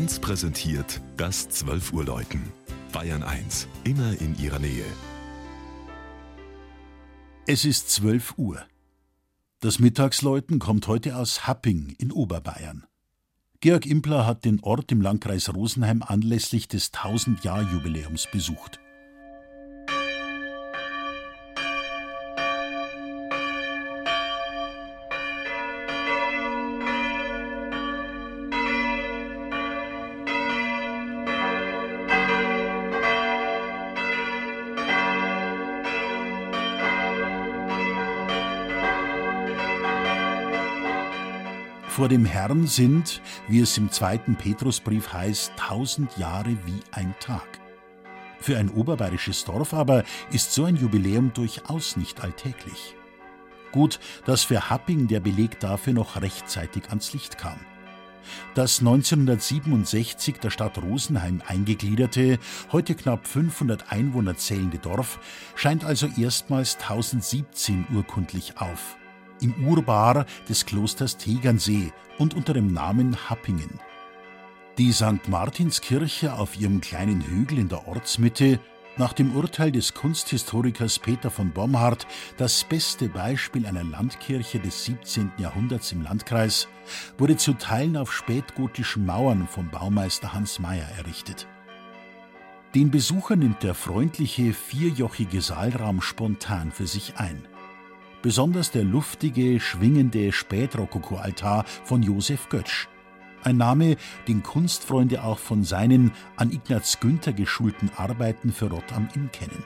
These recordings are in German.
1 präsentiert das 12 Uhr Läuten. Bayern 1, immer in ihrer Nähe. Es ist 12 Uhr. Das Mittagsläuten kommt heute aus Happing in Oberbayern. Georg Impler hat den Ort im Landkreis Rosenheim anlässlich des 1000-Jahr-Jubiläums besucht. Vor dem Herrn sind, wie es im zweiten Petrusbrief heißt, tausend Jahre wie ein Tag. Für ein oberbayerisches Dorf aber ist so ein Jubiläum durchaus nicht alltäglich. Gut, dass für Happing der Beleg dafür noch rechtzeitig ans Licht kam. Das 1967 der Stadt Rosenheim eingegliederte, heute knapp 500 Einwohner zählende Dorf scheint also erstmals 1017 urkundlich auf im Urbar des Klosters Tegernsee und unter dem Namen Happingen. Die St. Martinskirche auf ihrem kleinen Hügel in der Ortsmitte, nach dem Urteil des Kunsthistorikers Peter von Bomhardt das beste Beispiel einer Landkirche des 17. Jahrhunderts im Landkreis, wurde zu Teilen auf spätgotischen Mauern vom Baumeister Hans Meyer errichtet. Den Besucher nimmt der freundliche, vierjochige Saalraum spontan für sich ein besonders der luftige, schwingende Spätrokoko-Altar von Josef Götsch. Ein Name, den Kunstfreunde auch von seinen an Ignaz Günther geschulten Arbeiten für Rott am Inn kennen.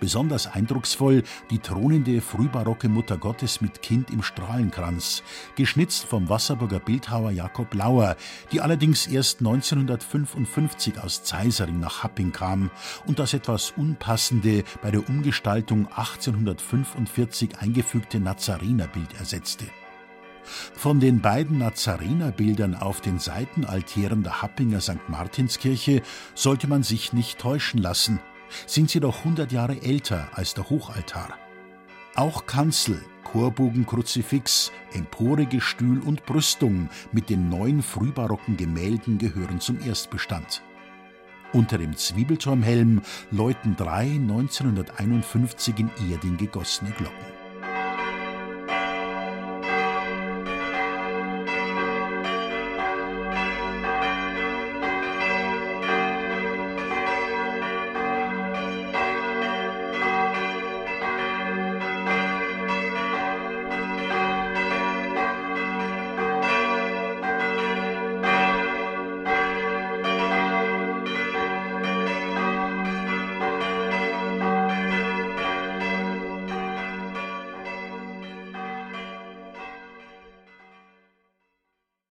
Besonders eindrucksvoll die thronende frühbarocke Mutter Gottes mit Kind im Strahlenkranz, geschnitzt vom Wasserburger Bildhauer Jakob Lauer, die allerdings erst 1955 aus Zeisering nach Happing kam und das etwas unpassende bei der Umgestaltung 1845 eingefügte Nazarenerbild ersetzte. Von den beiden Nazarenerbildern auf den Seitenaltären der Happinger St. Martinskirche sollte man sich nicht täuschen lassen – sind sie doch 100 Jahre älter als der Hochaltar. Auch Kanzel, Chorbogen, Kruzifix, Emporegestühl und Brüstung mit den neuen frühbarocken Gemälden gehören zum Erstbestand. Unter dem Zwiebelturmhelm läuten drei 1951 in Erding gegossene Glocken.